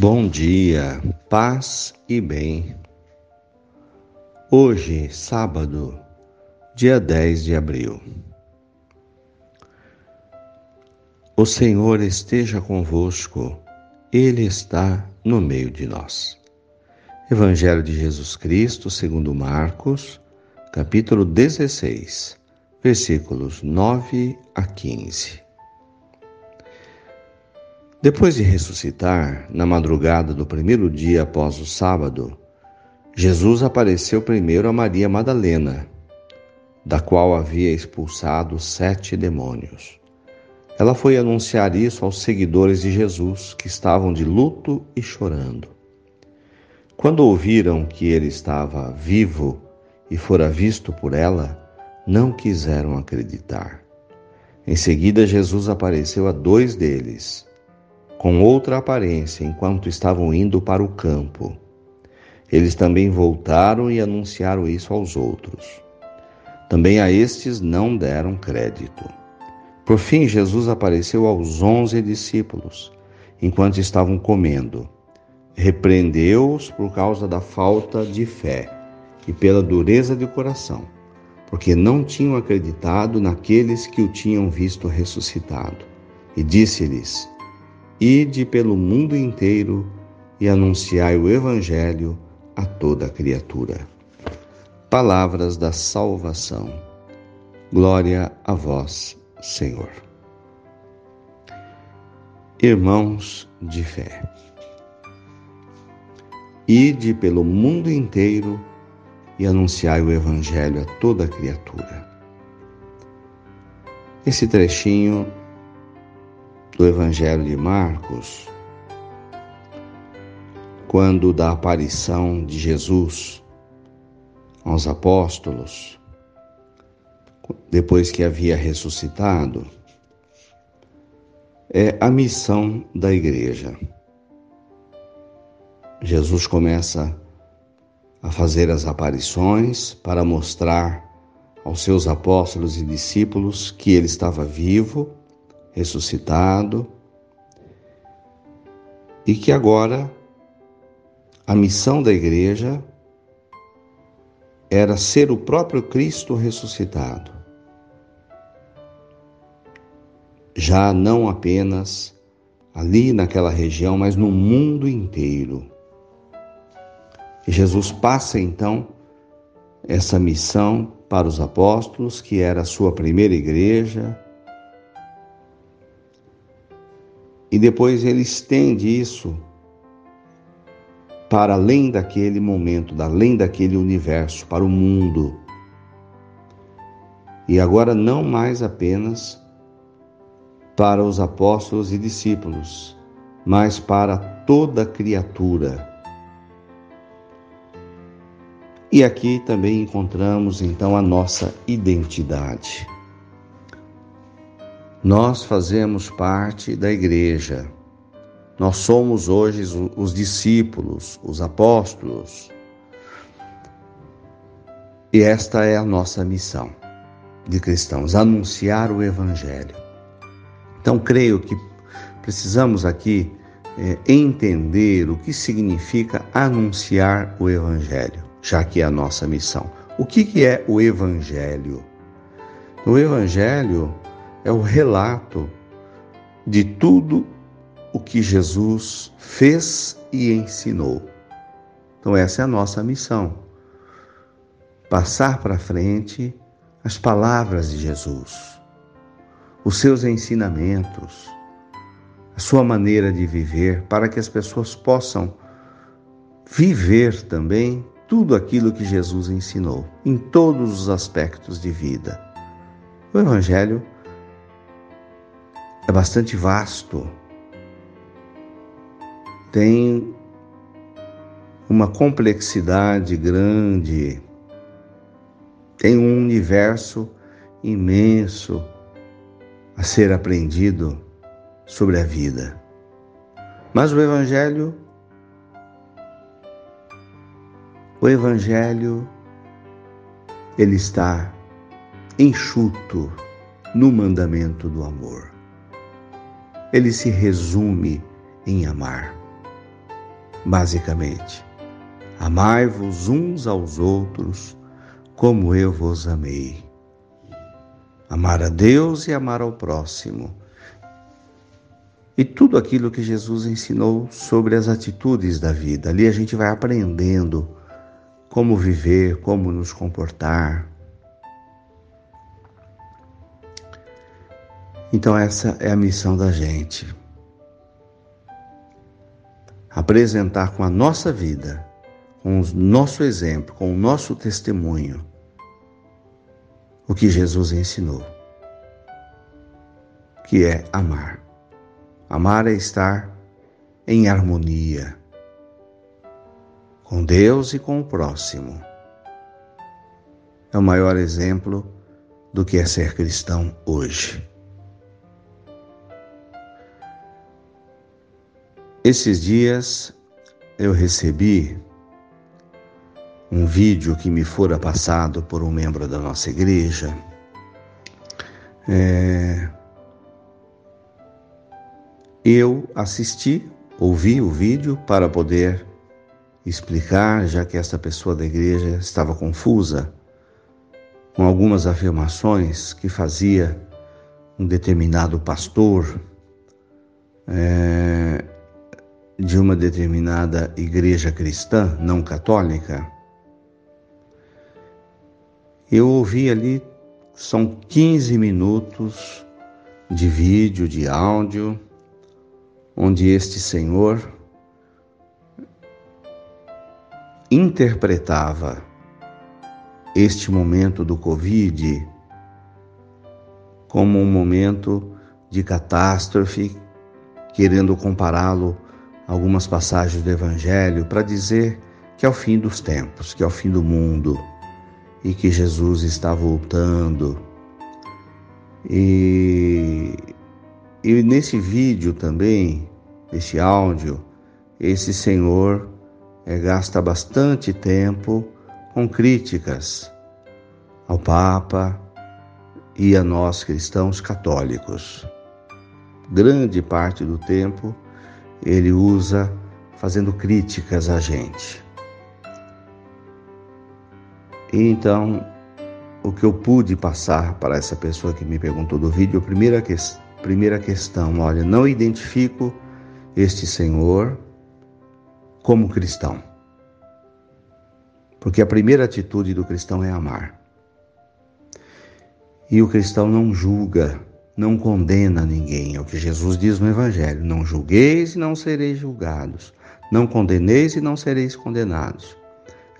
Bom dia, paz e bem. Hoje, sábado, dia 10 de abril. O Senhor esteja convosco, Ele está no meio de nós. Evangelho de Jesus Cristo, segundo Marcos, capítulo 16, versículos 9 a 15. Depois de ressuscitar, na madrugada do primeiro dia após o sábado, Jesus apareceu primeiro a Maria Madalena, da qual havia expulsado sete demônios. Ela foi anunciar isso aos seguidores de Jesus, que estavam de luto e chorando. Quando ouviram que ele estava vivo e fora visto por ela, não quiseram acreditar. Em seguida, Jesus apareceu a dois deles com outra aparência enquanto estavam indo para o campo. Eles também voltaram e anunciaram isso aos outros. Também a estes não deram crédito. Por fim, Jesus apareceu aos onze discípulos, enquanto estavam comendo. Repreendeu-os por causa da falta de fé e pela dureza de coração, porque não tinham acreditado naqueles que o tinham visto ressuscitado. E disse-lhes: Ide pelo mundo inteiro e anunciai o Evangelho a toda criatura. Palavras da salvação. Glória a vós, Senhor. Irmãos de fé, ide pelo mundo inteiro e anunciai o Evangelho a toda criatura. Esse trechinho do Evangelho de Marcos, quando da aparição de Jesus aos apóstolos, depois que havia ressuscitado, é a missão da igreja. Jesus começa a fazer as aparições para mostrar aos seus apóstolos e discípulos que ele estava vivo ressuscitado e que agora a missão da igreja era ser o próprio Cristo ressuscitado. Já não apenas ali naquela região, mas no mundo inteiro. E Jesus passa então essa missão para os apóstolos, que era a sua primeira igreja, E depois ele estende isso para além daquele momento, além daquele universo, para o mundo. E agora não mais apenas para os apóstolos e discípulos, mas para toda criatura. E aqui também encontramos então a nossa identidade. Nós fazemos parte da igreja. Nós somos hoje os discípulos, os apóstolos. E esta é a nossa missão de cristãos, anunciar o Evangelho. Então, creio que precisamos aqui é, entender o que significa anunciar o Evangelho, já que é a nossa missão. O que, que é o Evangelho? O Evangelho é o relato de tudo o que Jesus fez e ensinou. Então, essa é a nossa missão. Passar para frente as palavras de Jesus, os seus ensinamentos, a sua maneira de viver, para que as pessoas possam viver também tudo aquilo que Jesus ensinou, em todos os aspectos de vida. O Evangelho é bastante vasto, tem uma complexidade grande, tem um universo imenso a ser aprendido sobre a vida. Mas o Evangelho, o Evangelho, ele está enxuto no mandamento do amor ele se resume em amar. basicamente. Amai-vos uns aos outros como eu vos amei. Amar a Deus e amar ao próximo. E tudo aquilo que Jesus ensinou sobre as atitudes da vida. Ali a gente vai aprendendo como viver, como nos comportar. Então, essa é a missão da gente. Apresentar com a nossa vida, com o nosso exemplo, com o nosso testemunho, o que Jesus ensinou, que é amar. Amar é estar em harmonia com Deus e com o próximo. É o maior exemplo do que é ser cristão hoje. Esses dias eu recebi um vídeo que me fora passado por um membro da nossa igreja. É... Eu assisti, ouvi o vídeo para poder explicar, já que essa pessoa da igreja estava confusa com algumas afirmações que fazia um determinado pastor é, de uma determinada igreja cristã não católica. Eu ouvi ali, são 15 minutos de vídeo, de áudio, onde este senhor interpretava este momento do Covid como um momento de catástrofe, querendo compará-lo algumas passagens do Evangelho para dizer que é o fim dos tempos, que é o fim do mundo e que Jesus está voltando. E, e nesse vídeo também, esse áudio, esse Senhor é, gasta bastante tempo com críticas ao Papa e a nós cristãos católicos. Grande parte do tempo ele usa fazendo críticas a gente. E então, o que eu pude passar para essa pessoa que me perguntou do vídeo, a primeira, que, primeira questão, olha, não identifico este Senhor como cristão. Porque a primeira atitude do cristão é amar. E o cristão não julga, não condena ninguém. É o que Jesus diz no Evangelho: não julgueis e não sereis julgados. Não condeneis e não sereis condenados.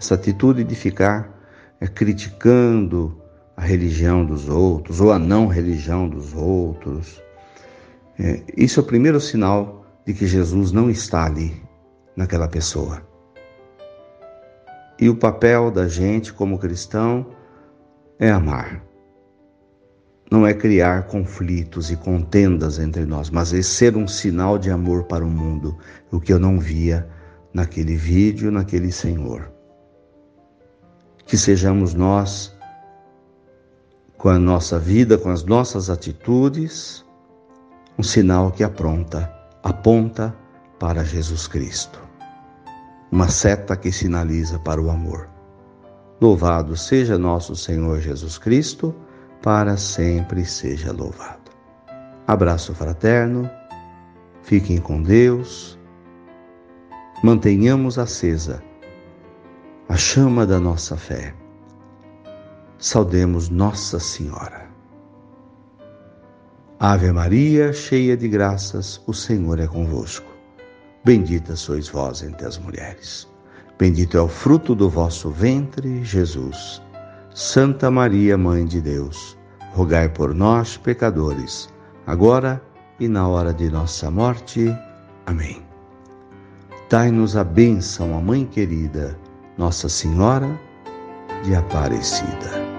Essa atitude de ficar é, criticando a religião dos outros ou a não religião dos outros, é, isso é o primeiro sinal de que Jesus não está ali naquela pessoa. E o papel da gente como cristão é amar. Não é criar conflitos e contendas entre nós, mas é ser um sinal de amor para o mundo, o que eu não via naquele vídeo, naquele Senhor. Que sejamos nós, com a nossa vida, com as nossas atitudes, um sinal que apronta, aponta para Jesus Cristo uma seta que sinaliza para o amor. Louvado seja nosso Senhor Jesus Cristo, para sempre seja louvado. Abraço fraterno, fiquem com Deus, mantenhamos acesa a chama da nossa fé. Saudemos Nossa Senhora. Ave Maria, cheia de graças, o Senhor é convosco. Bendita sois vós entre as mulheres. Bendito é o fruto do vosso ventre, Jesus. Santa Maria, Mãe de Deus, rogai por nós, pecadores, agora e na hora de nossa morte. Amém. Dai-nos a bênção, a Mãe querida, Nossa Senhora de Aparecida.